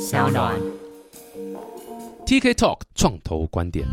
小暖。TK Talk 创投观点。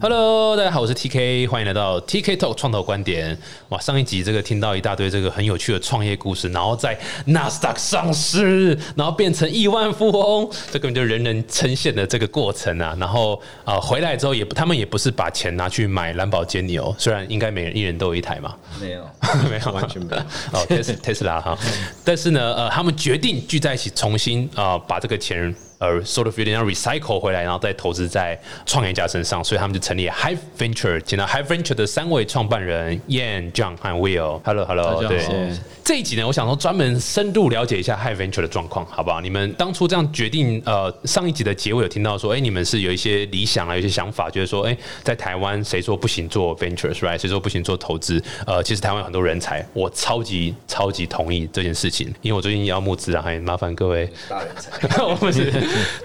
Hello，大家好，我是 TK，欢迎来到 TK Talk 创投观点。哇，上一集这个听到一大堆这个很有趣的创业故事，然后在纳斯达克上市，然后变成亿万富翁，这根本就人人称羡的这个过程啊。然后啊、呃回来之后也不他们也不是把钱拿去买兰博基尼哦，虽然应该每人一人都有一台嘛，没有，没有，完全没有。哦，Tes Tesla 哈，但是呢，呃，他们决定聚在一起，重新啊、呃把这个钱呃 sort of 有点像 recycle 回来，然后再投资在创业家身上，所以他们就成立 Hive Venture，请到 Hive Venture 的三位创办人 Yan、John 和 Will。Hello，Hello，大家对。这一集呢，我想说专门深度了解一下 Hive Venture 的状况，好不好？你们当初这样决定，呃，上一集的结尾有听到说，哎、你们是有一些理想啊，有一些想法，就是说，哎、在台湾谁说不行做 ventures，right？谁说不行做投资？呃，其实台湾有很多人才，我超级超级同意这件事情，因为我最近也要募资啊，还麻烦各位。大人才。我们是，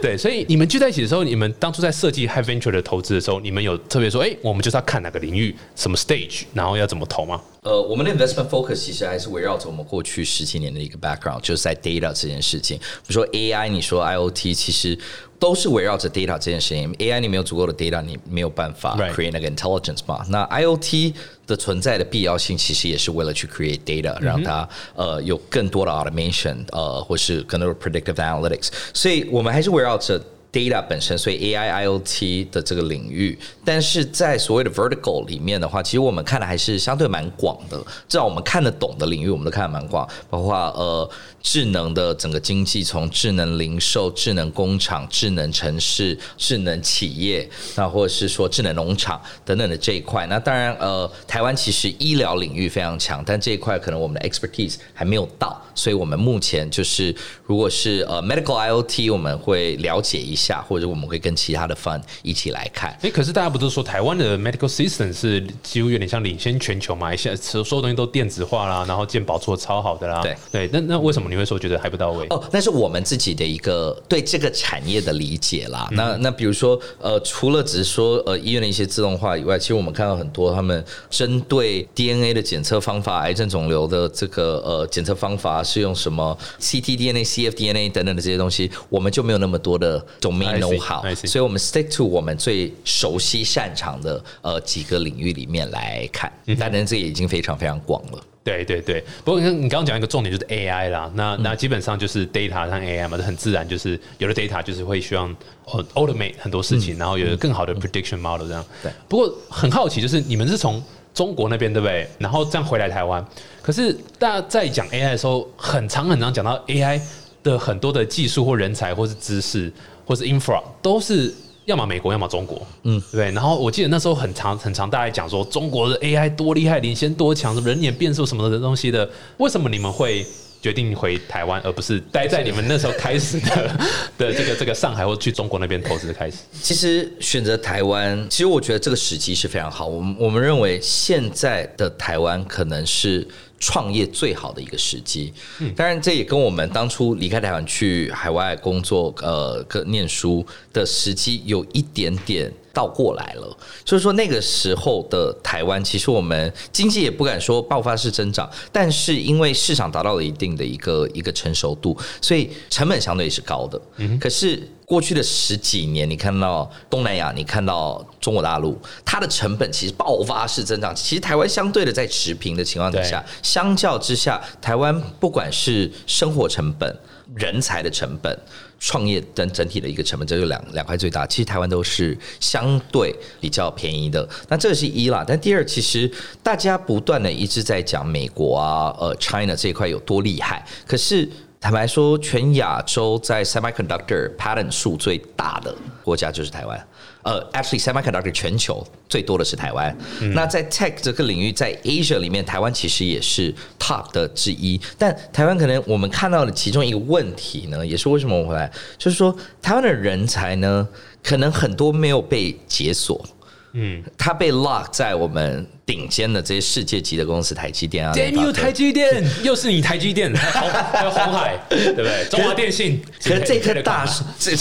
对，所以你们聚在一起的时候，你们当初在设计 High Venture 的投资的时候，你们有特别说，哎、我们就是要看哪个领域、什么 stage，然后要怎么投吗？呃，我们的 investment focus 其实还是围绕着我们过去十几年的一个 background，就是在 data 这件事情。比如说 AI，你说 IoT，其实都是围绕着 data 这件事情。AI 你没有足够的 data，你没有办法 create 那个 intelligence 嘛。那 IoT 的存在的必要性，其实也是为了去 create data，让它呃有更多的 automation，呃，或是更多的 predictive analytics。所以我们还是围绕着。Data 本身，所以 AI、IoT 的这个领域，但是在所谓的 vertical 里面的话，其实我们看的还是相对蛮广的。至少我们看得懂的领域，我们都看得蛮广，包括呃智能的整个经济，从智能零售、智能工厂、智能城市、智能企业，那或者是说智能农场等等的这一块。那当然，呃，台湾其实医疗领域非常强，但这一块可能我们的 expertise 还没有到，所以我们目前就是如果是呃 medical IoT，我们会了解一下，或者我们会跟其他的 fund 一起来看。哎、可是大家不是说台湾的 medical system 是几乎有点像领先全球嘛？现在所有东西都电子化啦，然后健保做得超好的啦。对对，那那为什么你会说觉得还不到位？哦，那是我们自己的一个对这个产业的理解啦。那那比如说，呃，除了只是说呃医院的一些自动化以外，其实我们看到很多他们针对 DNA 的检测方法、癌症肿瘤的这个呃检测方法是用什么 ctDNA、cfDNA 等等的这些东西，我们就没有那么多的 domain know how，所以我们 stick to 我们最熟悉擅长的呃几个领域里面来看。当然，这也已经非常非常广了。对对对，不过你看你刚刚讲一个重点就是 AI 啦，那那基本上就是 data 和 AI 嘛，这很自然，就是有了 data 就是会希望呃 automate 很多事情，然后有更好的 prediction model 这样。对不过很好奇，就是你们是从中国那边对不对？然后这样回来台湾，可是大家在讲 AI 的时候，很长很长讲到 AI 的很多的技术或人才或是知识或是 infra 都是。要么美国，要么中国，嗯，对不对。然后我记得那时候很长很长，大家讲说中国的 AI 多厉害，领先多强，什么人脸变数什么的东西的。为什么你们会决定回台湾，而不是待在你们那时候开始的 的这个这个上海或去中国那边投资开始？其实选择台湾，其实我觉得这个时机是非常好。我们我们认为现在的台湾可能是创业最好的一个时机。当然，这也跟我们当初离开台湾去海外工作、呃，跟念书的时机有一点点。倒过来了，所以说那个时候的台湾，其实我们经济也不敢说爆发式增长，但是因为市场达到了一定的一个一个成熟度，所以成本相对是高的。嗯可是过去的十几年，你看到东南亚，你看到中国大陆，它的成本其实爆发式增长。其实台湾相对的在持平的情况之下，相较之下，台湾不管是生活成本、人才的成本。创业等整体的一个成本，这就两两块最大。其实台湾都是相对比较便宜的。那这个是一啦，但第二，其实大家不断的一直在讲美国啊，呃，China 这一块有多厉害，可是。坦白说，全亚洲在 semiconductor patent 数最大的国家就是台湾。呃，actually semiconductor 全球最多的是台湾。那在 tech 这个领域，在 Asia 里面，台湾其实也是 top 的之一。但台湾可能我们看到的其中一个问题呢，也是为什么我回来，就是说台湾的人才呢，可能很多没有被解锁。嗯，他被 lock 在我们顶尖的这些世界级的公司，台积电啊 Damn you，台积电，又是你台积电，还有红海，对不对？中华电信，可是这棵大树这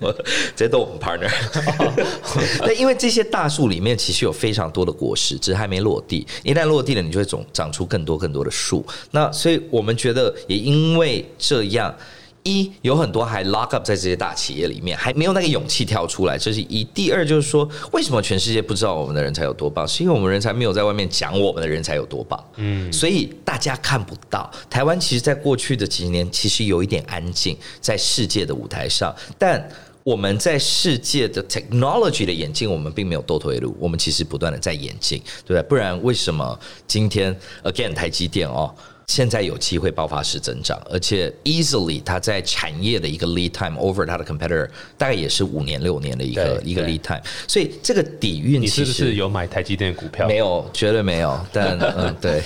我 这都我们 partner。那，因为这些大树里面其实有非常多的果实，只是还没落地。一旦落地了，你就会总长出更多更多的树。那所以我们觉得，也因为这样。一有很多还 lock up 在这些大企业里面，还没有那个勇气跳出来，这是一。第二就是说，为什么全世界不知道我们的人才有多棒？是因为我们人才没有在外面讲我们的人才有多棒。嗯，所以大家看不到。台湾其实，在过去的几年，其实有一点安静在世界的舞台上，但我们在世界的 technology 的演进，我们并没有多退路，我们其实不断的在演进，对不对？不然为什么今天 again 台积电哦？现在有机会爆发式增长，而且 easily 它在产业的一个 lead time over 它的 competitor 大概也是五年六年的一个一个 lead time，所以这个底蕴，你是不是有买台积电股票？没有，绝对没有。但 嗯，对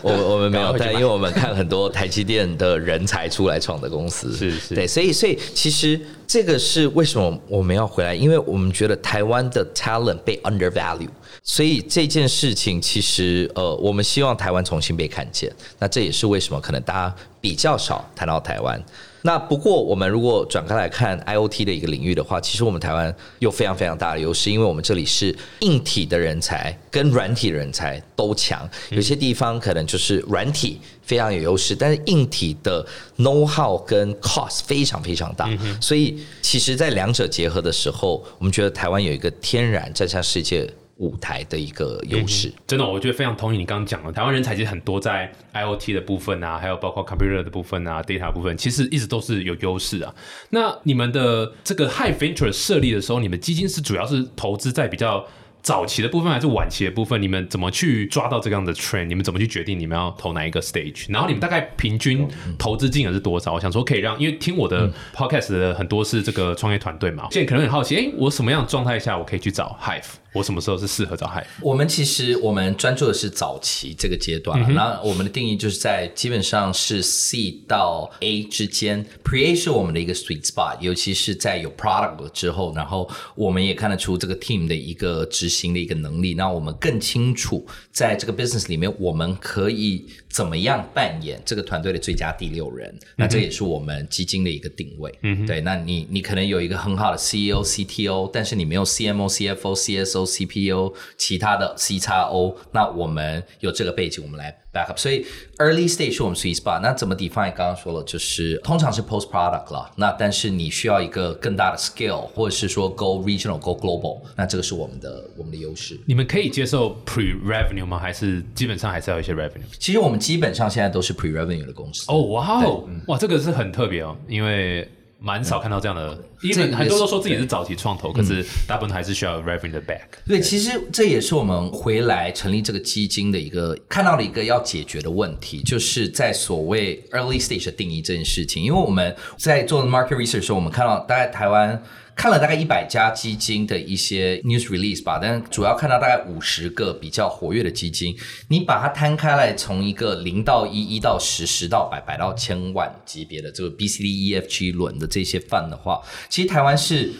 我我们没有，但因为我们看很多台积电的人才出来创的公司，是是，对，所以所以其实这个是为什么我们要回来，因为我们觉得台湾的 talent 被 undervalue。所以这件事情其实，呃，我们希望台湾重新被看见。那这也是为什么可能大家比较少谈到台湾。那不过我们如果转开来看 IOT 的一个领域的话，其实我们台湾有非常非常大的优势，因为我们这里是硬体的人才跟软体人才都强。有些地方可能就是软体非常有优势，但是硬体的 know how 跟 cost 非常非常大。所以其实，在两者结合的时候，我们觉得台湾有一个天然站上世界。舞台的一个优势，真的，我觉得非常同意你刚刚讲的。台湾人才其实很多，在 IOT 的部分啊，还有包括 computer 的部分啊，data 部分，其实一直都是有优势啊。那你们的这个 high venture 设立的时候，你们基金是主要是投资在比较。早期的部分还是晚期的部分？你们怎么去抓到这样的 trend？你们怎么去决定你们要投哪一个 stage？然后你们大概平均投资金额是多少？我想说可以让，因为听我的 podcast 的很多是这个创业团队嘛，现在可能很好奇，哎，我什么样的状态下我可以去找 Hive？我什么时候是适合找 Hive？我们其实我们专注的是早期这个阶段，那我们的定义就是在基本上是 C 到 A 之间，Pre A 是我们的一个 sweet spot，尤其是在有 product 之后，然后我们也看得出这个 team 的一个执行的一个能力，那我们更清楚在这个 business 里面，我们可以怎么样扮演这个团队的最佳第六人。那这也是我们基金的一个定位。嗯，对。那你你可能有一个很好的 CEO、CTO，但是你没有 CMO、CFO、CSO、CPO，其他的 C 叉 O，那我们有这个背景，我们来。backup，所以 early stage 是我们 sweet spot。那怎么 define？刚刚说了，就是通常是 post product 了。那但是你需要一个更大的 scale，或者是说 go regional、go global。那这个是我们的我们的优势。你们可以接受 pre revenue 吗？还是基本上还是要一些 revenue？其实我们基本上现在都是 pre revenue 的公司。哦，哇哦，哇，这个是很特别哦，因为。蛮少看到这样的，因为很多都说自己是早期创投，可是大部分还是需要 revenue back。对，其实这也是我们回来成立这个基金的一个看到了一个要解决的问题，就是在所谓 early stage 的定义这件事情。因为我们在做 market research 的时候，我们看到大概台湾。看了大概一百家基金的一些 news release 吧，但主要看到大概五十个比较活跃的基金。你把它摊开来，从一个零到一、一到十、十到百、百到千万级别的这个 B、C、D、E、F、G 轮的这些范的话，其实台湾是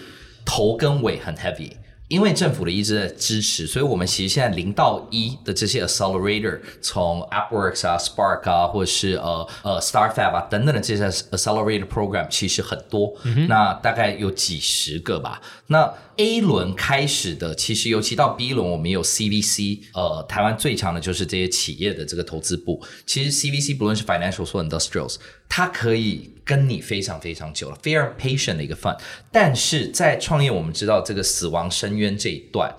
头跟尾很 heavy。因为政府的一直在支持，所以我们其实现在零到一的这些 accelerator，从 AppWorks 啊、Spark 啊，或者是呃呃 StarFab 啊等等的这些 accelerator program，其实很多，那大概有几十个吧。那 A 轮开始的，其实尤其到 B 轮，我们有 CVC，呃，台湾最强的就是这些企业的这个投资部。其实 CVC 不论是 financial 或 industrials，它可以跟你非常非常久了，非常 patient 的一个 fund。但是在创业，我们知道这个死亡深渊这一段，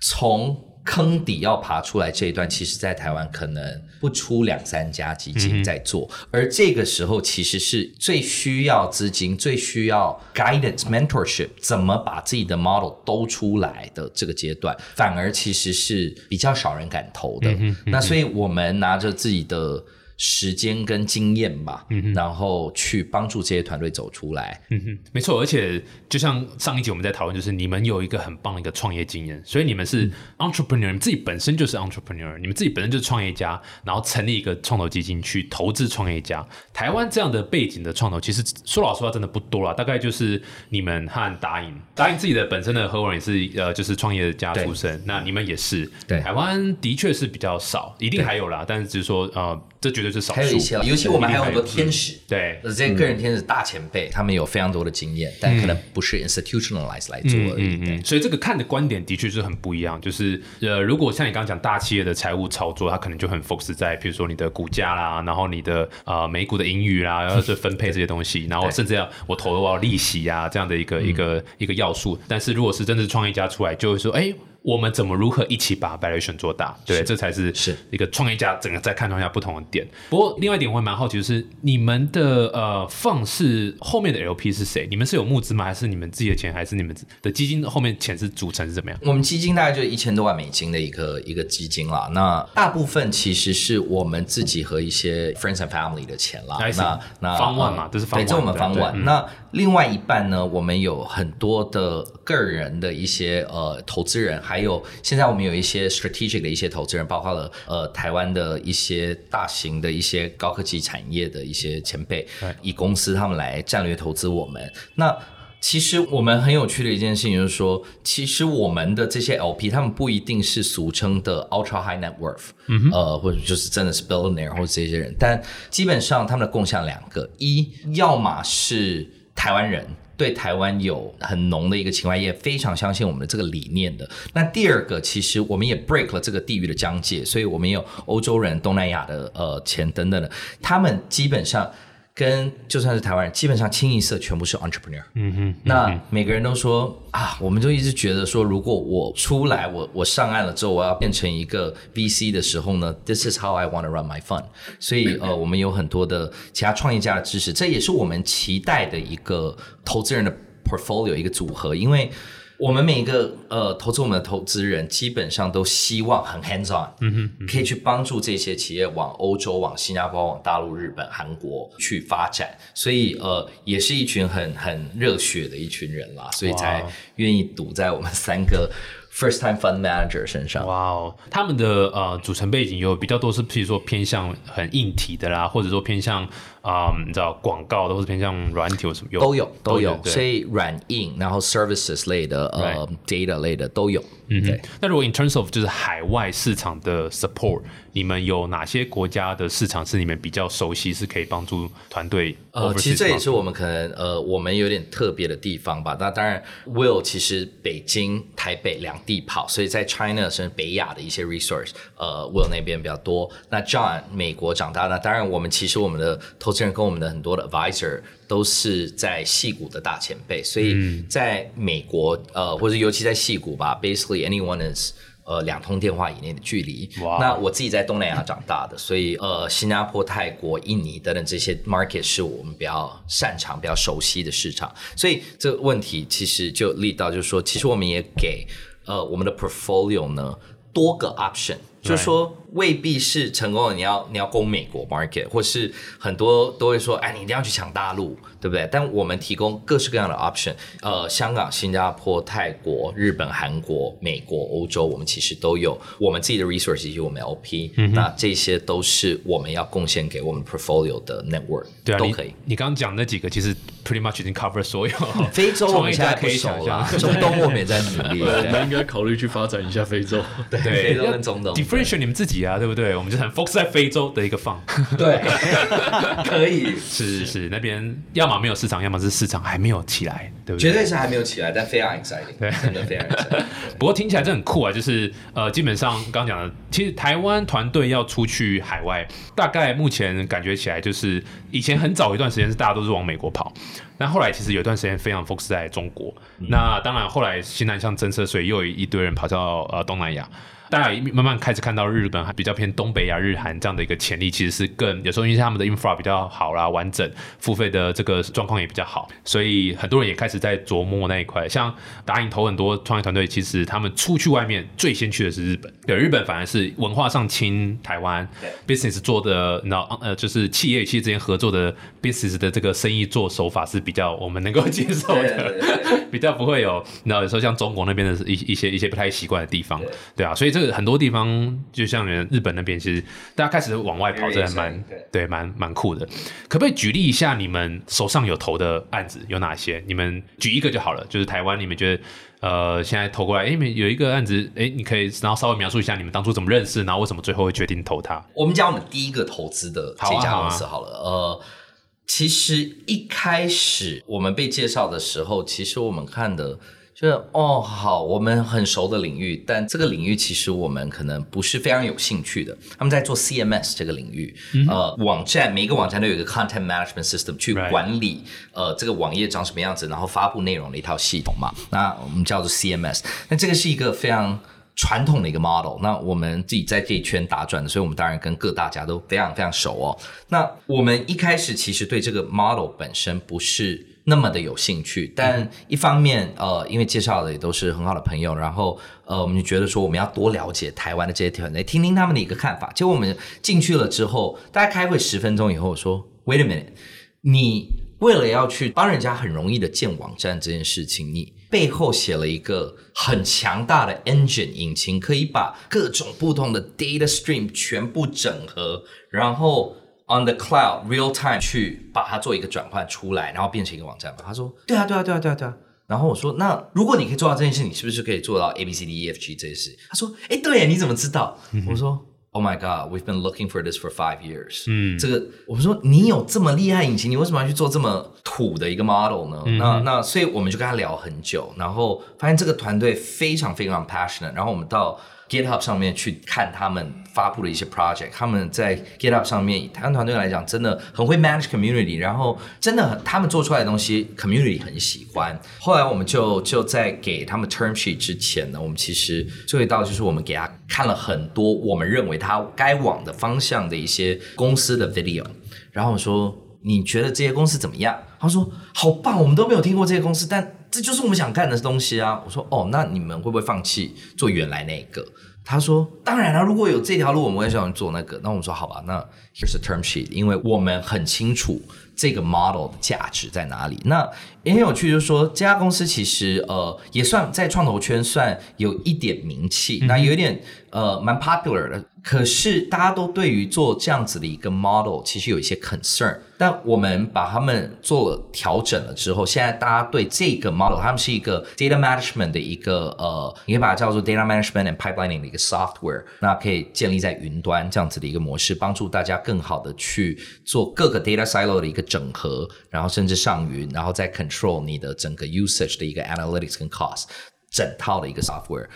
从坑底要爬出来这一段，其实，在台湾可能不出两三家基金在做，而这个时候其实是最需要资金、最需要 guidance、mentorship，怎么把自己的 model 都出来的这个阶段，反而其实是比较少人敢投的。那所以我们拿着自己的。时间跟经验吧，嗯然后去帮助这些团队走出来。嗯哼，没错。而且就像上一集我们在讨论，就是你们有一个很棒的一个创业经验，所以你们是 entrepreneur，你们自己本身就是 entrepreneur，你们自己本身就是创业家，然后成立一个创投基金去投资创业家。台湾这样的背景的创投，其实说老实话真的不多了，大概就是你们和达影，达影自己的本身的合伙人也是呃，就是创业家出身，那你们也是。对，台湾的确是比较少，一定还有啦，但是只是说呃，这绝对是少数。还有一些，尤其我们还有很多天使，对这些个人天使大前辈，他们有非常多的经验，但可能不是 institutionalized 来做而已。嗯，所以这个看的观点的确是很不一样。就是呃，如果像你刚刚讲大企业的财务操作，它可能就很 focus 在比如说你的股价啦，然后你的呃美股的盈余啦，然后是分配这些东西，然后甚至要我投入到利息啊这样的一个一个一个要素。但是如果是真的是创业家出来，就会说，哎。我们怎么如何一起把 valuation 做大？对，这才是是一个创业家整个在看中下不同的点。不过另外一点我也蛮好奇，就是你们的呃放是后面的 LP 是谁？你们是有募资吗？还是你们自己的钱？还是你们的基金后面钱是组成是怎么样？我们基金大概就一千多万美金的一个一个基金啦。那大部分其实是我们自己和一些 friends and family 的钱啦。那那方万嘛，这是方万，这我们方万。那另外一半呢，我们有很多的个人的一些呃投资人，还有现在我们有一些 strategic 的一些投资人，包括了呃台湾的一些大型的一些高科技产业的一些前辈，以公司他们来战略投资我们。那其实我们很有趣的一件事情就是说，其实我们的这些 LP 他们不一定是俗称的 ultra high net worth，呃，或者就是真的是 billionaire 或者这些人，但基本上他们的共享两个，一要么是台湾人对台湾有很浓的一个情怀，也非常相信我们的这个理念的。那第二个，其实我们也 break 了这个地域的疆界，所以我们有欧洲人、东南亚的呃钱等等的，他们基本上。跟就算是台湾人，基本上清一色全部是 entrepreneur。嗯哼，那每个人都说啊，我们就一直觉得说，如果我出来，我我上岸了之后，我要变成一个 VC 的时候呢，This is how I want to run my fund。所以呃，我们有很多的其他创业家的支持，这也是我们期待的一个投资人的 portfolio 一个组合，因为。我们每一个呃投资我们的投资人，基本上都希望很 hands on，嗯哼，可以去帮助这些企业往欧洲、往新加坡、往大陆、日本、韩国去发展，所以呃，也是一群很很热血的一群人啦，所以才愿意赌在我们三个。First time fund manager 身上，哇哦，他们的呃组成背景有比较多是，譬如说偏向很硬体的啦，或者说偏向啊，你知道广告都是偏向软体有什么，都有都有，所以软硬，然后 services 类的，呃，data 类的都有。嗯，对。那如果 in terms of 就是海外市场的 support，你们有哪些国家的市场是你们比较熟悉，是可以帮助团队？呃，其实这也是我们可能呃，我们有点特别的地方吧。那当然，Will 其实北京、台北两地跑，所以在 China 甚至北亚的一些 resource，呃，Will 那边比较多。那 John 美国长大，那当然我们其实我们的投资人跟我们的很多的 advisor。都是在戏谷的大前辈，所以在美国，呃，或者尤其在戏谷吧，basically anyone is，呃，两通电话以内的距离。那我自己在东南亚长大的，所以呃，新加坡、泰国、印尼等等这些 market 是我们比较擅长、比较熟悉的市场。所以这个问题其实就立到，就是说，其实我们也给呃我们的 portfolio 呢多个 option，就是说。未必是成功的，你要你要攻美国 market，或是很多都会说，哎，你一定要去抢大陆，对不对？但我们提供各式各样的 option，呃，香港、新加坡、泰国、日本、韩国、美国、欧洲，我们其实都有我们自己的 resource 以及我们 LP，那这些都是我们要贡献给我们 portfolio 的 network，对啊，都可以。你刚刚讲那几个，其实 pretty much 已经 cover 所有。非洲我们现在可以想象，中东我们也在努力，我们应该考虑去发展一下非洲。对，非洲跟中东。你们自己。啊，对不对？我们就很 focus 在非洲的一个放，对，可以是是是，那边要么没有市场，要么是市场还没有起来，对不对？绝对是还没有起来，但非常 exciting，对，真的非常 exciting。不过听起来真很酷啊，就是呃，基本上刚刚讲的，其实台湾团队要出去海外，大概目前感觉起来就是以前很早一段时间是大家都是往美国跑，但后来其实有一段时间非常 focus 在中国。那当然后来新南向政策，所以又有一堆人跑到呃东南亚。大家慢慢开始看到日本还比较偏东北亚、日韩这样的一个潜力，其实是更有时候因为他们的 infra 比较好啦，完整付费的这个状况也比较好，所以很多人也开始在琢磨那一块。像打影投很多创业团队，其实他们出去外面最先去的是日本，对日本反而是文化上亲台湾，business 做的，你知道呃，就是企业与企业之间合作的 business 的这个生意做手法是比较我们能够接受的，比较不会有，你知道有时候像中国那边的一一些一些不太习惯的地方，对啊，所以这个。这个很多地方，就像日本那边，其实大家开始往外跑，这还蛮对对，蛮蛮酷的。可不可以举例一下你们手上有投的案子有哪些？你们举一个就好了，就是台湾，你们觉得呃现在投过来，哎，你们有一个案子，哎，你可以然后稍微描述一下你们当初怎么认识，然后为什么最后会决定投它？我们讲我们第一个投资的这家公司好了，呃，其实一开始我们被介绍的时候，其实我们看的。就是哦，好，我们很熟的领域，但这个领域其实我们可能不是非常有兴趣的。他们在做 CMS 这个领域，呃，网站每一个网站都有一个 content management system 去管理，呃，这个网页长什么样子，然后发布内容的一套系统嘛。那我们叫做 CMS。那这个是一个非常传统的一个 model。那我们自己在这一圈打转的，所以我们当然跟各大家都非常非常熟哦。那我们一开始其实对这个 model 本身不是那么的有兴趣，但一方面呃，因为介绍的也都是很好的朋友，然后呃，我们就觉得说我们要多了解台湾的这些团队，听听他们的一个看法。结果我们进去了之后，大家开会十分钟以后我说，Wait a minute，你为了要去帮人家很容易的建网站这件事情，你背后写了一个很强大的 engine 引擎，可以把各种不同的 data stream 全部整合，然后 on the cloud real time 去把它做一个转换出来，然后变成一个网站嘛？他说，对啊，对啊，对啊，对啊，对啊。然后我说，那如果你可以做到这件事，你是不是可以做到 A B C D E F G 这些事？他说，哎，对呀，你怎么知道？我说。Oh my God, we've been looking for this for five years. 嗯，这个我们说你有这么厉害引擎，你为什么要去做这么土的一个 model 呢？那那所以我们就跟他聊很久，然后发现这个团队非常非常 passionate。然后我们到 GitHub 上面去看他们发布的一些 project，他们在 GitHub 上面，以台湾团队来讲，真的很会 manage community，然后真的他们做出来的东西 community 很喜欢。后来我们就就在给他们 term sheet 之前呢，我们其实注意到就是我们给他看了很多我们认为他该往的方向的一些公司的 video，然后我说你觉得这些公司怎么样？他说好棒，我们都没有听过这些公司，但这就是我们想干的东西啊。我说哦，那你们会不会放弃做原来那个？他说当然了、如果有这条路，我们会想做那个。那我们说好吧，那 here's a term sheet，因为我们很清楚这个 model 的价值在哪里。那也很有趣，就是说这家公司其实呃也算在创投圈算有一点名气，那有一点呃蛮 popular 的。可是大家都对于做这样子的一个 model 其实有一些 concern，但我们把他们做了调整了之后，现在大家对这个 model，他们是一个 data management 的一个呃，你可以把它叫做 data management and pipelining 的一个 software，那可以建立在云端这样子的一个模式，帮助大家更好的去做各个 data silo 的一个整合，然后甚至上云，然后再 control 你的整个 usage 的一个 analytics 跟 cost，整套的一个 software。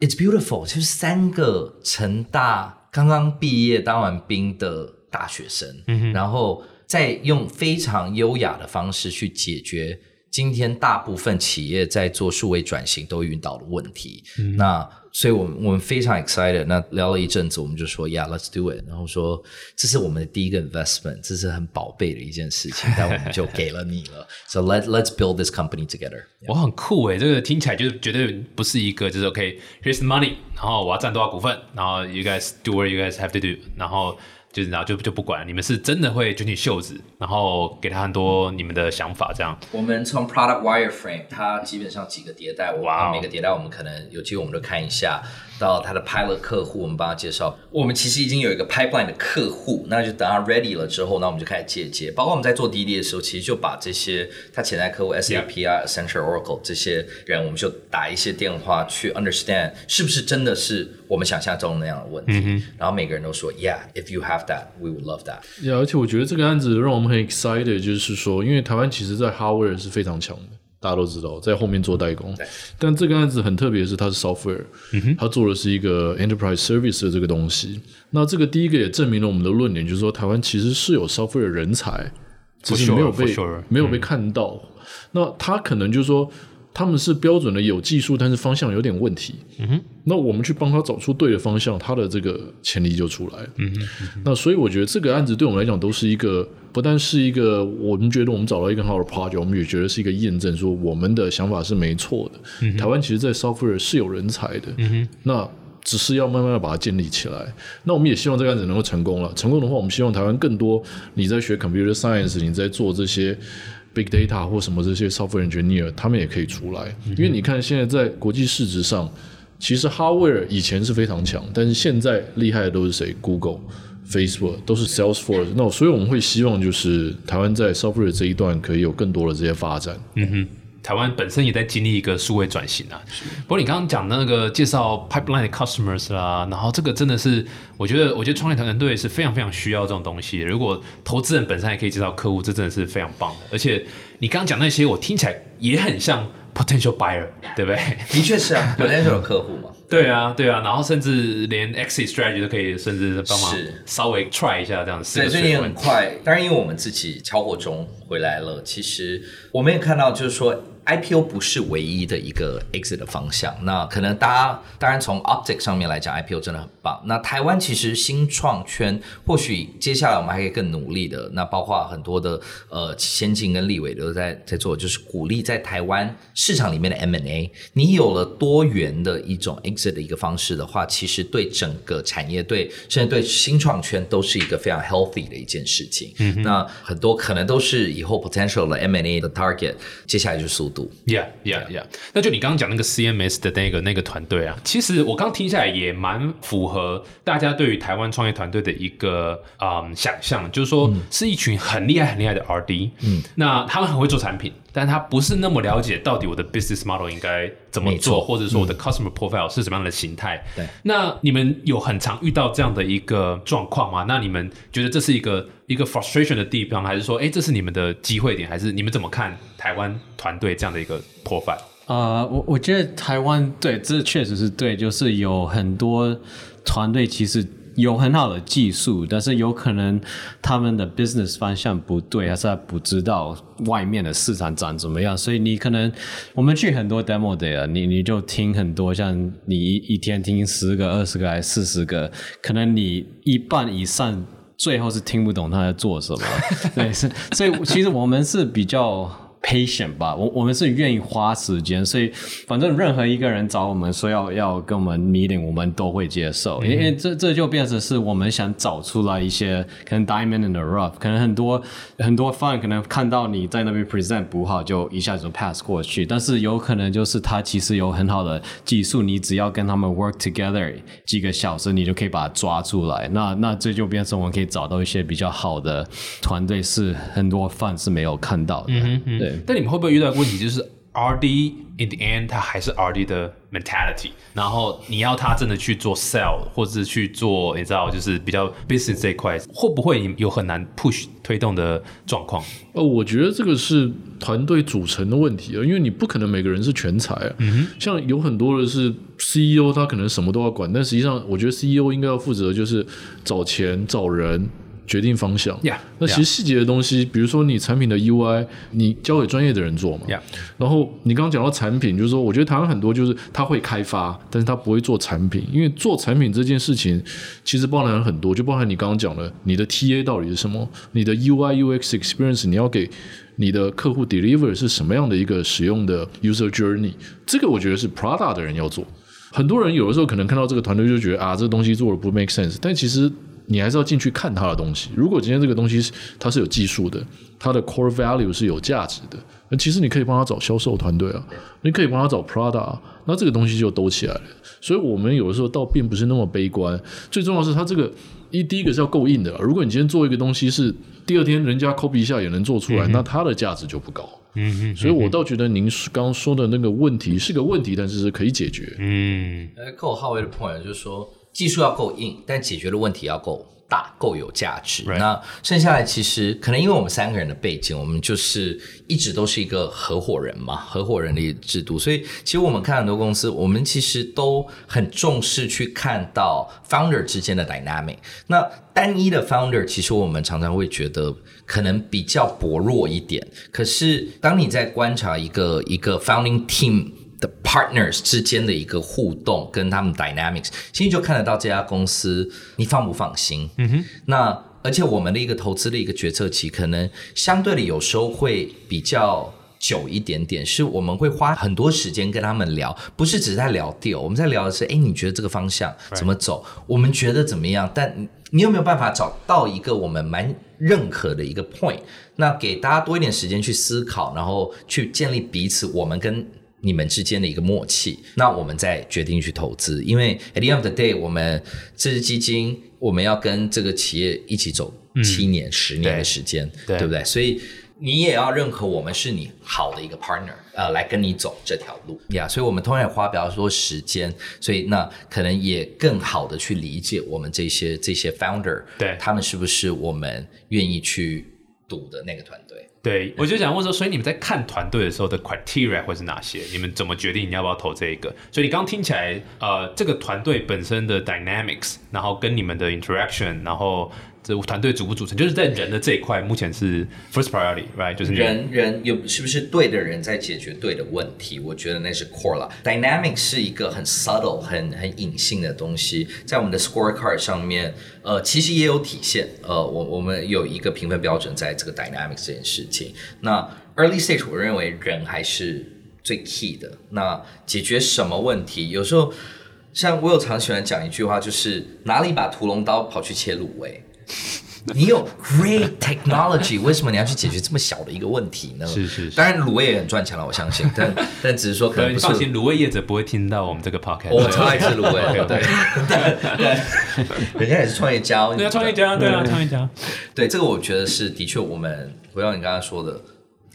It's beautiful，就是三个成大刚刚毕业当完兵的大学生，然后再用非常优雅的方式去解决今天大部分企业在做数位转型都遇到的问题。那所以我们我们非常 excited。那聊了一阵子，我们就说，Yeah，let's do it。然后说这是我们的第一个 investment，这是很宝贝的一件事情，但我们就给了你了。So let let's build this company together。我很酷诶，这个听起来就是绝对不是一个就是 OK，here's the money，然后我要占多少股份，然后 you guys do what you guys have to do，然后就是然后就就不管，你们是真的会卷起袖子，然后给他很多你们的想法，这样。我们从 product wireframe，它基本上几个迭代，我哇哦每个迭代我们可能有机会我们都看一下。到他的 pilot 客户，我们帮他介绍。我们其实已经有一个 pipeline 的客户，那就等他 ready 了之后，那我们就开始借接。包括我们在做滴滴的时候，其实就把这些他潜在客户 SAP 啊、Accenture、Oracle 这些人，我们就打一些电话去 understand 是不是真的是我们想象中那样的问题。然后每个人都说，Yeah，if you have that, we would love that。呀，而且我觉得这个案子让我们很 excited，就是说，因为台湾其实在 hardware 是非常强的，大家都知道，在后面做代工。但这个案子很特别，是它是 software，、它做的是一个 enterprise service 的这个东西。那这个第一个也证明了我们的论点，就是说台湾其实是有 software 人才，只是没有被 sure 没有被看到。那他可能就是说。他们是标准的有技术，但是方向有点问题。嗯哼，那我们去帮他找出对的方向，他的这个潜力就出来了。嗯哼，那所以我觉得这个案子对我们来讲都是一个，不但是一个我们觉得我们找到一个很好的 project，我们也觉得是一个验证，说我们的想法是没错的。台湾其实，在 software 是有人才的。嗯哼，那只是要慢慢的把它建立起来。那我们也希望这个案子能够成功了。成功的话，我们希望台湾更多你在学 computer science，你在做这些。Big data 或什么这些 software engineer，他们也可以出来，因为你看现在在国际市值上，其实 hardware 以前是非常强，但是现在厉害的都是谁？Google、Facebook 都是 Salesforce。那所以我们会希望就是台湾在 software 这一段可以有更多的这些发展。嗯哼，台湾本身也在经历一个数位转型啊。不过你刚刚讲的那个介绍 pipeline 的 customers 啦，然后这个真的是，我觉得我觉得创业团队是非常非常需要这种东西。如果投资人本身也可以介绍客户，这真的是非常棒的。而且你刚刚讲那些，我听起来也很像 potential buyer，对不对？的确是啊，，potential 客户嘛。对啊，对啊，然后甚至连 exit strategy 都可以，甚至帮忙稍微 try 一下这样子。对，所以很快，当然因为我们自己敲过钟回来了，其实我们也看到，就是说 IPO 不是唯一的一个 exit 的方向。那可能大家当然从 optic 上面来讲，IPO 真的很棒。那台湾其实新创圈，或许接下来我们还可以更努力的。那包括很多的呃先进跟立委都在在做，就是鼓励在台湾市场里面的 M&A。你有了多元的一种 exit 的一个方式的话，其实对整个产业，对甚至对新创圈都是一个非常 healthy 的一件事情。嗯，那很多可能都是以后 potential 的 M&A 的 target，接下来就是速度。Yeah, yeah, yeah。那就你刚刚讲那个 CMS 的那个那个团队啊，其实我刚听下来也蛮符合大家对于台湾创业团队的一个嗯想象，就是说是一群很厉害很厉害的 RD，嗯，那他们很会做产品，但他不是那么了解到底我的 business model 应该怎么做，或者说我的 customer profile 是什么样的形态。对，那你们有很常遇到这样的一个状况吗？那你们觉得这是一个一个 frustration 的地方，还是说，哎，这是你们的机会点，还是你们怎么看台湾团队这样的一个 profile？呃，我我觉得台湾对，这确实是对，就是有很多团队其实有很好的技术，但是有可能他们的 business 方向不对，还是不知道外面的市场长怎么样，所以你可能我们去很多 demo day，你你就听很多，像你一一天听十个、二十个还是四十个，可能你一半以上。最后是听不懂他在做什么，对，是，所以其实我们是比较 patient 吧，我我们是愿意花时间，所以反正任何一个人找我们说要要跟我们 meeting，我们都会接受，因为这这就变成是我们想找出来一些可能 diamond in the rough，可能很多很多 fun 可能看到你在那边 present 不好，就一下子就 pass 过去，但是有可能就是他其实有很好的技术，你只要跟他们 work together 几个小时，你就可以把它抓出来，那那这就变成我们可以找到一些比较好的团队，是很多 fun 是没有看到的，对。但你们会不会遇到一个问题，就是 R D in the end 它还是 R D 的 mentality，然后你要他真的去做 sell 或者是去做，你知道，就是比较 business 这一块，会不会有很难 push 推动的状况？呃，我觉得这个是团队组成的问题啊，因为你不可能每个人是全才啊。像有很多的是 CEO，他可能什么都要管，但实际上我觉得 CEO 应该要负责就是找钱、找人。决定方向 Yeah, 那其实细节的东西，比如说你产品的 UI，你交给专业的人做嘛。Yeah. 然后你刚刚讲到产品，就是说，我觉得台湾很多就是他会开发，但是他不会做产品，因为做产品这件事情其实包含很多，就包含你刚刚讲的，你的 TA 到底是什么，你的 UI UX experience，你要给你的客户 deliver 是什么样的一个使用的 user journey，这个我觉得是 Prada 的人要做。很多人有的时候可能看到这个团队就觉得啊，这个东西做的不 make sense，但其实你还是要进去看它的东西。如果今天这个东西是它是有技术的，它的 core value 是有价值的，那其实你可以帮他找销售团队啊，你可以帮他找 Prada，啊那这个东西就兜起来了。所以我们有的时候倒并不是那么悲观，最重要是它这个一第一个是要够硬的。如果你今天做一个东西是第二天人家 copy 一下也能做出来，那它的价值就不高。嗯所以我倒觉得您刚刚说的那个问题是个问题，但是是可以解决。嗯呃，扣浩威的 point 就是说，技术要够硬，但解决的问题要够大、够有价值。Right 那剩下来其实可能因为我们三个人的背景，我们就是一直都是一个合伙人嘛，合伙人的制度，所以其实我们看很多公司，我们其实都很重视去看到 founder 之间的 dynamic。那单一的 founder，其实我们常常会觉得可能比较薄弱一点。可是当你在观察一个一个 founding team 的 partners 之间的一个互动跟他们 dynamics，其实就看得到这家公司你放不放心。嗯哼，那而且我们的一个投资的一个决策期，可能相对的有时候会比较。久一点点，是我们会花很多时间跟他们聊，不是只是在聊 deal，我们在聊的是，哎，你觉得这个方向怎么走？我们觉得怎么样？但你你有没有办法找到一个我们蛮认可的一个 point？那给大家多一点时间去思考，然后去建立彼此我们跟你们之间的一个默契，那我们再决定去投资。因为 at the end of the day，我们这支基金我们要跟这个企业一起走七年、十年的时间，对对不对？所以你也要认可我们是你好的一个 partner，呃，来跟你走这条路呀。所以我们通常也花比较多时间，所以那可能也更好的去理解我们这些这些 founder，对他们是不是我们愿意去赌的那个团队。对，我就想问说，所以你们在看团队的时候的 criteria 会是哪些？你们怎么决定你要不要投这一个？所以你刚听起来，呃，这个团队本身的 dynamics，然后跟你们的 interaction，然后这团队组不组成，就是在人的这一块，目前是 first priority，right？就是人人有是不是对的人在解决对的问题？我觉得那是 core 了。Dynamic 是一个很 subtle、很很隐性的东西，在我们的 scorecard 上面，呃，其实也有体现。呃，我我们有一个评分标准在这个 dynamic 这件事情。那 early stage 我认为人还是最 key 的。那解决什么问题？有时候像我有常喜欢讲一句话，就是拿了一把屠龙刀跑去切卤味。你有 great technology，为什么你要去解决这么小的一个问题呢？是是是当然卤味也很赚钱了，我相信，但 但只是说可，能不放心，卤味业者不会听到我们这个 podcast。我超爱吃卤味，对对，人家也是创业家哦，对啊，创业家，对啊，创业家。对，这个我觉得是的确，我们回到你刚刚说的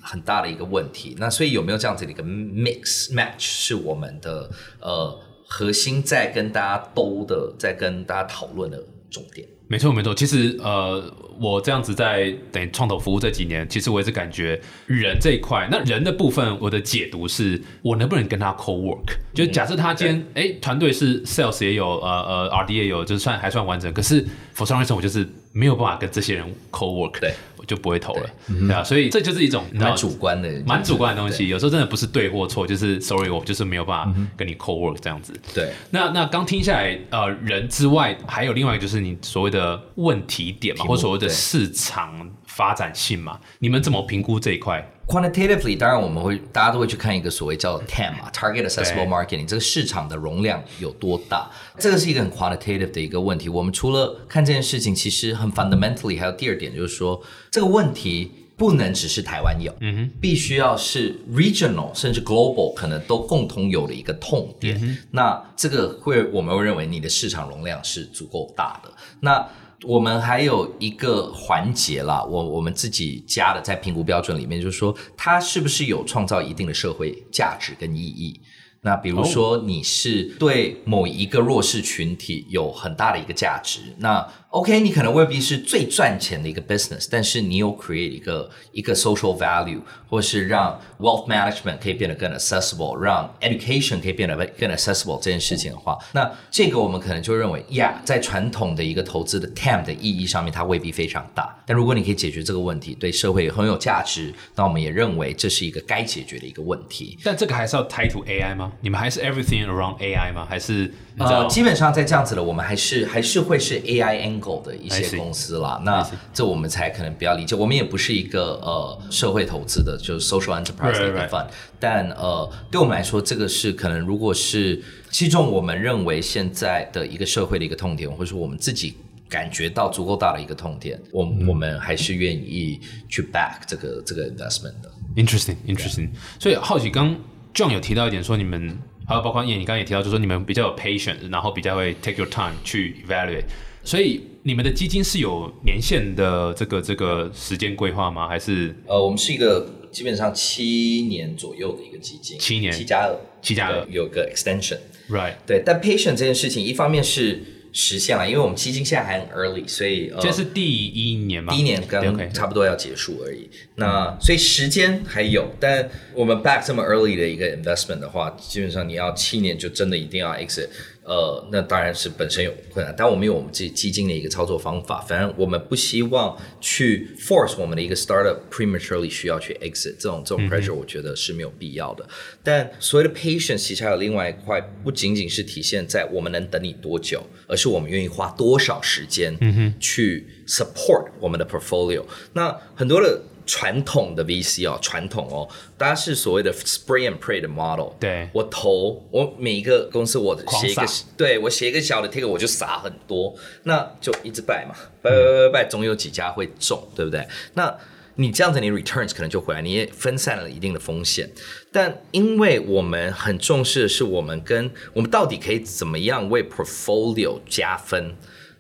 很大的一个问题。那所以有没有这样子的一个 mix match 是我们的呃核心在跟大家兜的，在跟大家讨论的重点。没错，没错。其实，呃，我这样子在等于创投服务这几年，其实我也是感觉人这一块，那人的部分，我的解读是我能不能跟他 co work？就假设他今天，哎、团队是 sales 也有，呃呃，R D 也有，就是算还算完整。可是 for some reason 我就是没有办法跟这些人 co work，对，我就不会投了，对啊。所以这就是一种蛮主观的，蛮主观的东西，有时候真的不是对或错，就是 sorry，我就是没有办法跟你 co work 这样子。对。那那刚听下来，呃，人之外，还有另外一个就是你所谓的问题点嘛，或所谓的市场发展性嘛，你们怎么评估这一块？Quantitatively，当然我们会大家都会去看一个所谓叫 TAM 嘛，Target Accessible Marketing，这个市场的容量有多大？这个是一个很 quantitative 的一个问题。我们除了看这件事情，其实很 fundamentally，还有第二点就是说，这个问题不能只是台湾有，嗯哼，必须要是 regional 甚至 global 可能都共同有的一个痛点。那这个会我们会认为你的市场容量是足够大的。那我们还有一个环节啦，我我们自己加的在评估标准里面，就是说它是不是有创造一定的社会价值跟意义。那比如说你是对某一个弱势群体有很大的一个价值，那 OK，你可能未必是最赚钱的一个 business，但是你有 create 一个一个 social value，或是让 wealth management 可以变得更 accessible，让 education 可以变得更 accessible 这件事情的话，那这个我们可能就认为呀在传统的一个投资的 TAM 的意义上面，它未必非常大。但如果你可以解决这个问题，对社会很有价值，那我们也认为这是一个该解决的一个问题。但这个还是要 tie to AI 吗？你们还是 everything around AI 吗？还是？呃，基本上在这样子的，我们还是还是会是 AI angle 的一些公司啦。那这我们才可能比较理解。我们也不是一个呃社会投资的，就是 social enterprise 的一 Right, 个 right. fund。但呃，对我们来说，这个是可能如果是击中我们认为现在的一个社会的一个痛点，或者说我们自己。感觉到足够大的一个痛点，我、我们还是愿意去 back 这个这个 investment 的。Interesting, interesting。所以好奇，刚 John 有提到一点，说你们还有包括叶，你刚刚也提到，就是说你们比较有 patient，然后比较会 take your time 去 evaluate。所以你们的基金是有年限的这个这个时间规划吗？还是呃，我们是一个基本上七年左右的一个基金，七年七加二，七加二有个 extension。right？对，但 patient 这件事情，一方面是实现了，因为我们基金现在还很 early，所以呃，这是第一年嘛？第一年刚差不多要结束而已。那所以时间还有，但我们 back 这么 early 的一个 investment 的话，基本上你要七年就真的一定要 exit。呃，那当然是本身有困难，但我们有我们自己基金的一个操作方法。反正我们不希望去 force 我们的一个 startup prematurely 需要去 exit 这种这种 pressure，我觉得是没有必要的。但所谓的 patience 其实还有另外一块，不仅仅是体现在我们能等你多久，而是我们愿意花多少时间去 support 我们的 portfolio。那很多的传统的 VC 哦，传统哦，大家是所谓的 spray and pray 的 model。对我投我每一个公司我写一个对我写一个小的 ticket 我就撒很多，那就一直拜嘛，败败败败败，总有几家会中，对不对？那你这样子，你 returns 可能就回来，你也分散了一定的风险。但因为我们很重视的是，我们跟我们到底可以怎么样为 portfolio 加分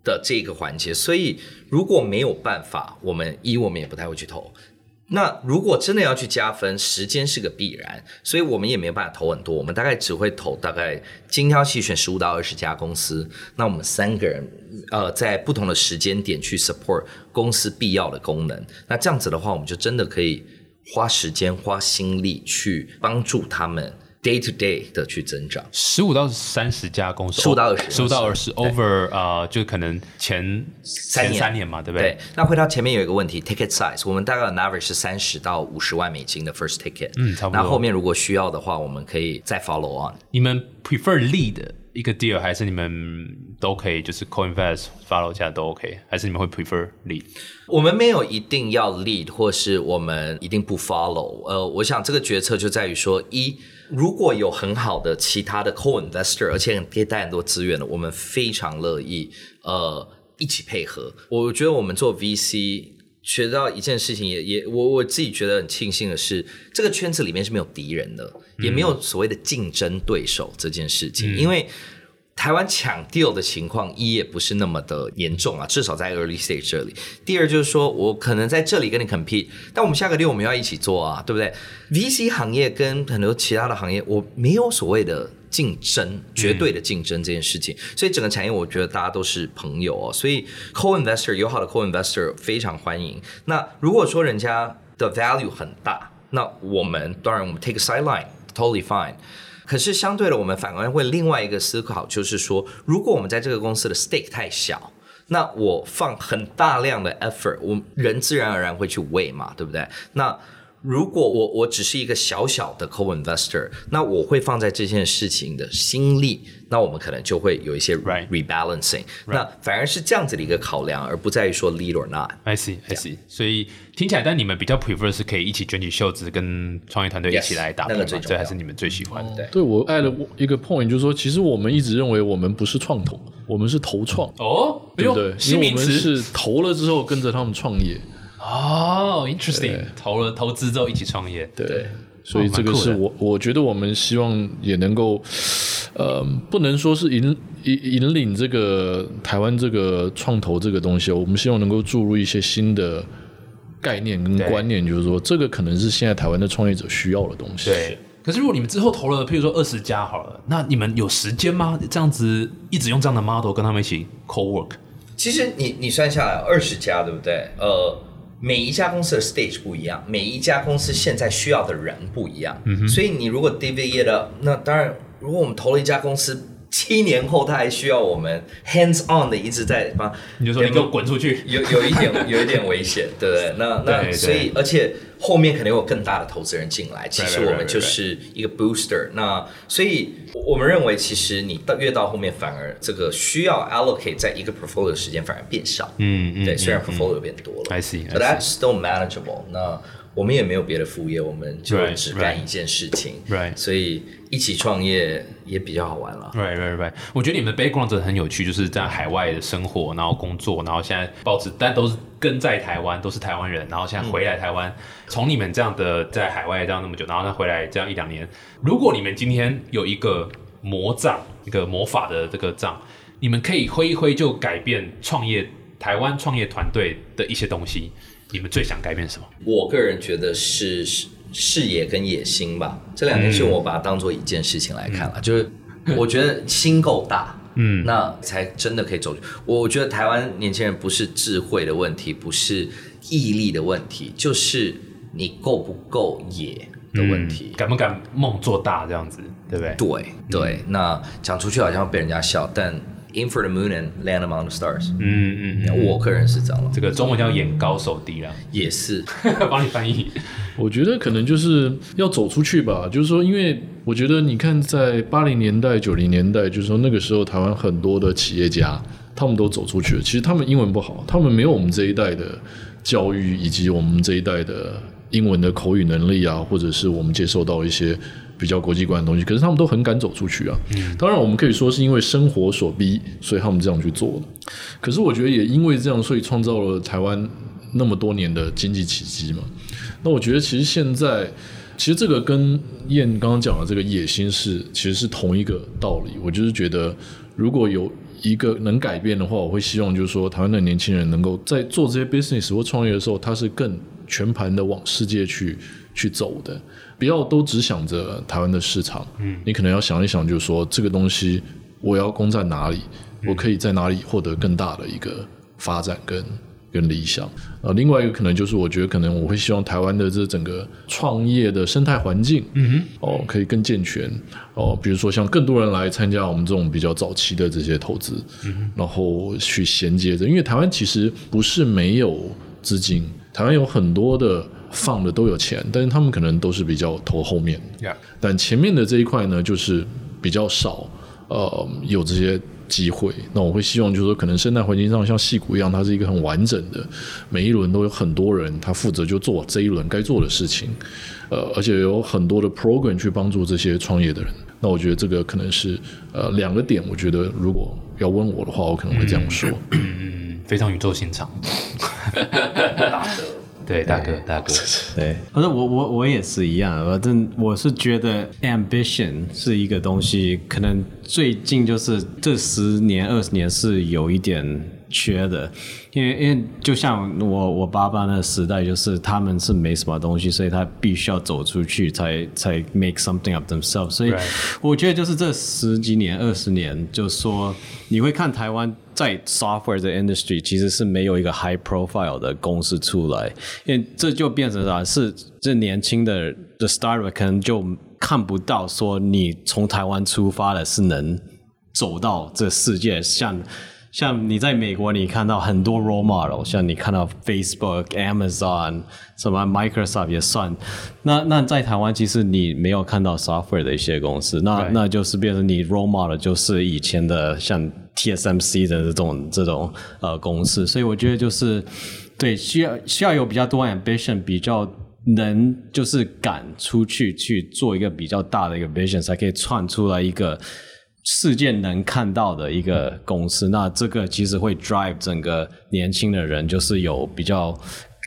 的这个环节，所以如果没有办法，我们一我们也不太会去投。那如果真的要去加分，时间是个必然，所以我们也没有办法投很多，我们大概只会投大概精挑细选十五到二十家公司。那我们三个人，呃，在不同的时间点去 support 公司必要的功能。那这样子的话，我们就真的可以花时间、花心力去帮助他们。Day to day 的去增长，十五到三十家公司，十五到二十，十五到二十，over 呃，就可能前前三年嘛，对不对？对。那回到前面有一个问题，ticket size，我们大概 average 是三十到五十万美金的 first ticket，嗯，差不多。那后面如果需要的话，我们可以再 follow on。你们 prefer lead 一个 deal，还是你们都可以就是 co-invest follow 下都 OK，还是你们会 prefer lead？我们没有一定要 lead，或是我们一定不 follow。呃，我想这个决策就在于说一。如果有很好的其他的 co-investor，而且可以带很多资源的，我们非常乐意呃一起配合。我觉得我们做 VC 学到一件事情，也也我我自己觉得很庆幸的是，这个圈子里面是没有敌人的，也没有所谓的竞争对手这件事情，因为。台湾抢 deal 的情况一也不是那么的严重啊，至少在 early stage 这里。第二就是说我可能在这里跟你 compete，但我们下个 deal 我们要一起做啊，对不对？VC 行业跟很多其他的行业，我没有所谓的竞争，绝对的竞争这件事情。所以整个产业我觉得大家都是朋友哦，所以 co investor 友好的 co investor 非常欢迎。那如果说人家的 value 很大，那我们当然我们 take a sideline totally fine。可是相对的，我们反而会另外一个思考，就是说，如果我们在这个公司的 stake 太小，那我放很大量的 effort，我人自然而然会去喂嘛，对不对？那如果我我只是一个小小的 co-investor，那我会放在这件事情的心力，那我们可能就会有一些 rebalancing。那反而是这样子的一个考量，而不在于说 lead or not。I see, I see。所以听起来，但你们比较 prefer 是可以一起卷起袖子，跟创业团队一起来打拼，这还是你们最喜欢的。对我爱了一个 point，就是说，其实我们一直认为我们不是创投，我们是投创。哦，对不对？因为我们是投了之后跟着他们创业。哦，interesting，投了投资之后一起创业，对，所以这个是我我觉得我们希望也能够，呃，不能说是引引引领这个台湾这个创投这个东西，我们希望能够注入一些新的概念跟观念，就是说这个可能是现在台湾的创业者需要的东西。对，可是如果你们之后投了，譬如说二十家好了，那你们有时间吗？这样子一直用这样的 model 跟他们一起 co work？其实你你算下来二十家，对不对？呃。每一家公司的 stage 不一样，每一家公司现在需要的人不一样，所以你如果 divide up，那当然，如果我们投了一家公司。七年后，他还需要我们 hands on 的一直在帮，你就说你给我滚出去，有有一点 有一点危险，对不对？那那所以，而且后面肯定有更大的投资人进来，其实我们就是一个 booster。那所以我们认为，其实你到越到后面，反而这个需要 allocate 在一个 portfolio 时间反而变少。嗯嗯，对，虽然 portfolio 变多了，I see，but that's still manageable。那我们也没有别的副业，我们就只干一件事情。Right，所以一起创业也比较好玩了。Right, right, right。我觉得你们的 background 真的很有趣，就是在海外的生活，然后工作，然后现在保持，但都是跟在台湾，都是台湾人，然后现在回来台湾，从你们这样的在海外这样那么久，然后再回来这样一两年，如果你们今天有一个魔杖，一个魔法的这个杖，你们可以挥一挥就改变创业台湾创业团队的一些东西。你们最想改变什么？我个人觉得是视野跟野心吧，这两件事我把它当做一件事情来看了。就是我觉得心够大，嗯，那才真的可以走。我觉得台湾年轻人不是智慧的问题，不是毅力的问题，就是你够不够野的问题，敢不敢梦做大这样子，对不对？对对，那讲出去好像被人家笑，但。Aim for the moon and land among the stars。嗯嗯，我个人是这样了。这个中文叫眼高手低啊，也是 帮你翻译。我觉得可能就是要走出去吧。就是说，因为我觉得你看，在八零年代、九零年代，就是说那个时候台湾很多的企业家，他们都走出去了。其实他们英文不好，他们没有我们这一代的教育，以及我们这一代的英文的口语能力啊，或者是我们接受到一些。比较国际观的东西，可是他们都很敢走出去啊。当然，我们可以说是因为生活所逼，所以他们这样去做的。可是我觉得也因为这样，所以创造了台湾那么多年的经济奇迹嘛。那我觉得其实现在，其实这个跟燕刚刚讲的这个野心是其实是同一个道理。我就是觉得，如果有一个能改变的话，我会希望就是说，台湾的年轻人能够在做这些 business 或创业的时候，他是更全盘的往世界去去走的，不要都只想着台湾的市场。嗯，你可能要想一想，就是说这个东西我要攻在哪里，我可以在哪里获得更大的一个发展跟。跟理想，呃，另外一个可能就是，我觉得可能我会希望台湾的这整个创业的生态环境，嗯哼，哦，可以更健全，哦，比如说像更多人来参加我们这种比较早期的这些投资，嗯然后去衔接着，因为台湾其实不是没有资金，台湾有很多的放的都有钱，但是他们可能都是比较投后面，但前面的这一块呢，就是比较少，呃，有这些。机会，那我会希望就是说，可能生态环境上像戏骨一样，它是一个很完整的，每一轮都有很多人，他负责就做这一轮该做的事情，呃，而且有很多的 program 去帮助这些创业的人。那我觉得这个可能是呃两个点，我觉得如果要问我的话，我可能会这样说。嗯，非常宇宙心肠。对，大哥，大哥，对，反正我我我也是一样，反正我是觉得 ambition 是一个东西，可能最近就是这十年二十年是有一点缺的。因为因为就像我我爸爸那个时代，就是他们是没什么东西，所以他必须要走出去才才 make something of themselves。所以我觉得就是这十几年二十年，就说你会看台湾在 software 的 industry 其实是没有一个 high profile 的公司出来，因为这就变成啥是这年轻的的 startup 可能就看不到说你从台湾出发的是能走到这世界像。像你在美国，你看到很多 role model，像你看到 Facebook、Amazon、什么 Microsoft 也算。那那在台湾，其实你没有看到 software 的一些公司，那那就是变成你 role model 就是以前的像 TSMC 的这种这种呃公司。所以我觉得就是对需要需要有比较多 ambition，比较能就是敢出去去做一个比较大的一个 vision，才可以创出来一个。世界能看到的一个公司，那这个其实会 drive 整个年轻的人，就是有比较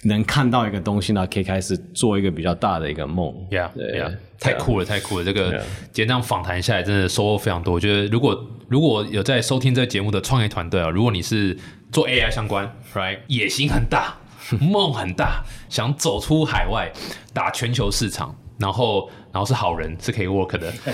能看到一个东西，那可以开始做一个比较大的一个梦。Yeah，Yeah，太酷了，太酷了！这个简单访谈下来，真的收获非常多。我觉得，如果如果有在收听这个节目的创业团队啊，如果你是做 AI 相关，right，野心很大，梦很大，想走出海外，打全球市场，然后。然后是好人，是可以 work 的，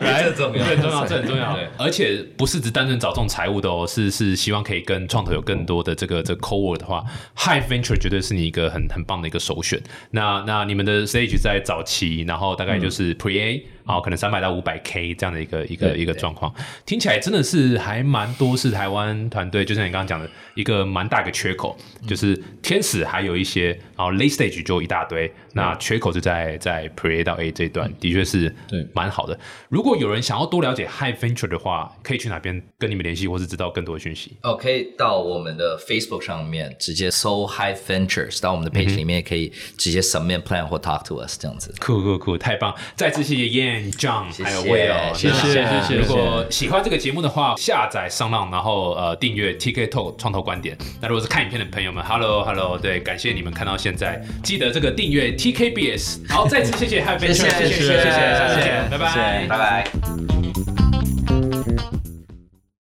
这重要，很重要，这很重要。而且不是只单纯找这种财务的哦，是是希望可以跟创投有更多的这个这 co work 的话，High Venture 绝对是你一个很很棒的一个首选。那那你们的 stage 在早期，然后大概就是 Pre A，然后可能三百到五百 K 这样的一个一个一个状况，听起来真的是还蛮多。是台湾团队，就像你刚刚讲的一个蛮大个缺口，就是天使还有一些，然后 Late Stage 就一大堆，那缺口就在在 Pre A 到 A。这段的确是对蛮好的。如果有人想要多了解 High Venture 的话，可以去哪边跟你们联系，或是知道更多的讯息？哦，可以到我们的 Facebook 上面直接搜 High Ventures，到我们的 page 里面可以直接 submit plan 或 talk to us 这样子。酷酷酷，太棒！再次谢谢 Yan、John 还有 Will，谢谢谢谢。如果喜欢这个节目的话，下载上浪，然后呃订阅 TK Talk 创投观点。那如果是看影片的朋友们，Hello Hello，对，感谢你们看到现在，记得这个订阅 TKBS。好，再次谢谢 High Venture。谢谢谢谢谢谢拜拜拜拜